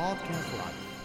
Podcast Live.